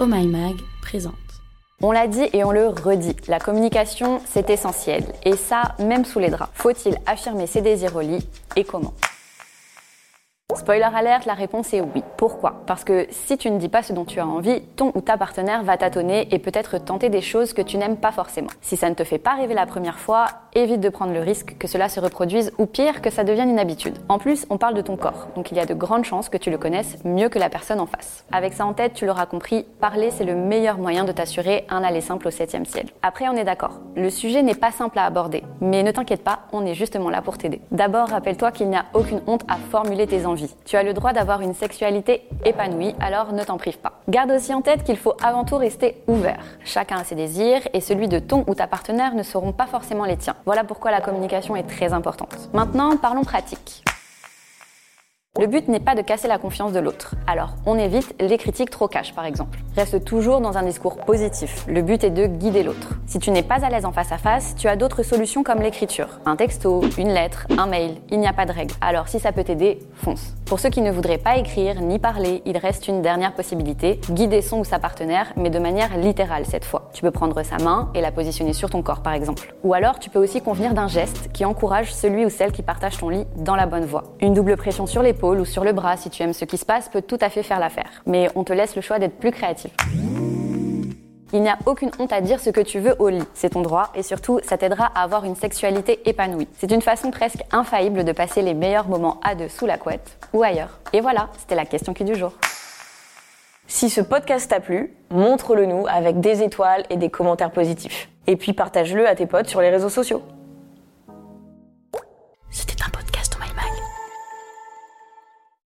Oh My Mag présente. On l'a dit et on le redit, la communication c'est essentiel. Et ça, même sous les draps. Faut-il affirmer ses désirs au lit et comment? Spoiler alerte, la réponse est oui. Pourquoi? Parce que si tu ne dis pas ce dont tu as envie, ton ou ta partenaire va tâtonner et peut-être tenter des choses que tu n'aimes pas forcément. Si ça ne te fait pas rêver la première fois, évite de prendre le risque que cela se reproduise ou pire, que ça devienne une habitude. En plus, on parle de ton corps, donc il y a de grandes chances que tu le connaisses mieux que la personne en face. Avec ça en tête, tu l'auras compris, parler c'est le meilleur moyen de t'assurer un aller simple au septième ciel. Après, on est d'accord, le sujet n'est pas simple à aborder, mais ne t'inquiète pas, on est justement là pour t'aider. D'abord, rappelle-toi qu'il n'y a aucune honte à formuler tes envies. Tu as le droit d'avoir une sexualité épanouie, alors ne t'en prive pas. Garde aussi en tête qu'il faut avant tout rester ouvert. Chacun a ses désirs et celui de ton ou ta partenaire ne seront pas forcément les tiens. Voilà pourquoi la communication est très importante. Maintenant, parlons pratique. Le but n'est pas de casser la confiance de l'autre. Alors, on évite les critiques trop cash, par exemple. Reste toujours dans un discours positif. Le but est de guider l'autre. Si tu n'es pas à l'aise en face à face, tu as d'autres solutions comme l'écriture. Un texto, une lettre, un mail. Il n'y a pas de règle. Alors, si ça peut t'aider, fonce. Pour ceux qui ne voudraient pas écrire ni parler, il reste une dernière possibilité. Guider son ou sa partenaire, mais de manière littérale cette fois. Tu peux prendre sa main et la positionner sur ton corps, par exemple. Ou alors, tu peux aussi convenir d'un geste qui encourage celui ou celle qui partage ton lit dans la bonne voie. Une double pression sur ou sur le bras si tu aimes ce qui se passe peut tout à fait faire l'affaire. Mais on te laisse le choix d'être plus créatif. Il n'y a aucune honte à dire ce que tu veux au lit, c'est ton droit et surtout ça t'aidera à avoir une sexualité épanouie. C'est une façon presque infaillible de passer les meilleurs moments à deux sous la couette ou ailleurs. Et voilà, c'était la question qui du jour. Si ce podcast t'a plu, montre-le nous avec des étoiles et des commentaires positifs. Et puis partage-le à tes potes sur les réseaux sociaux.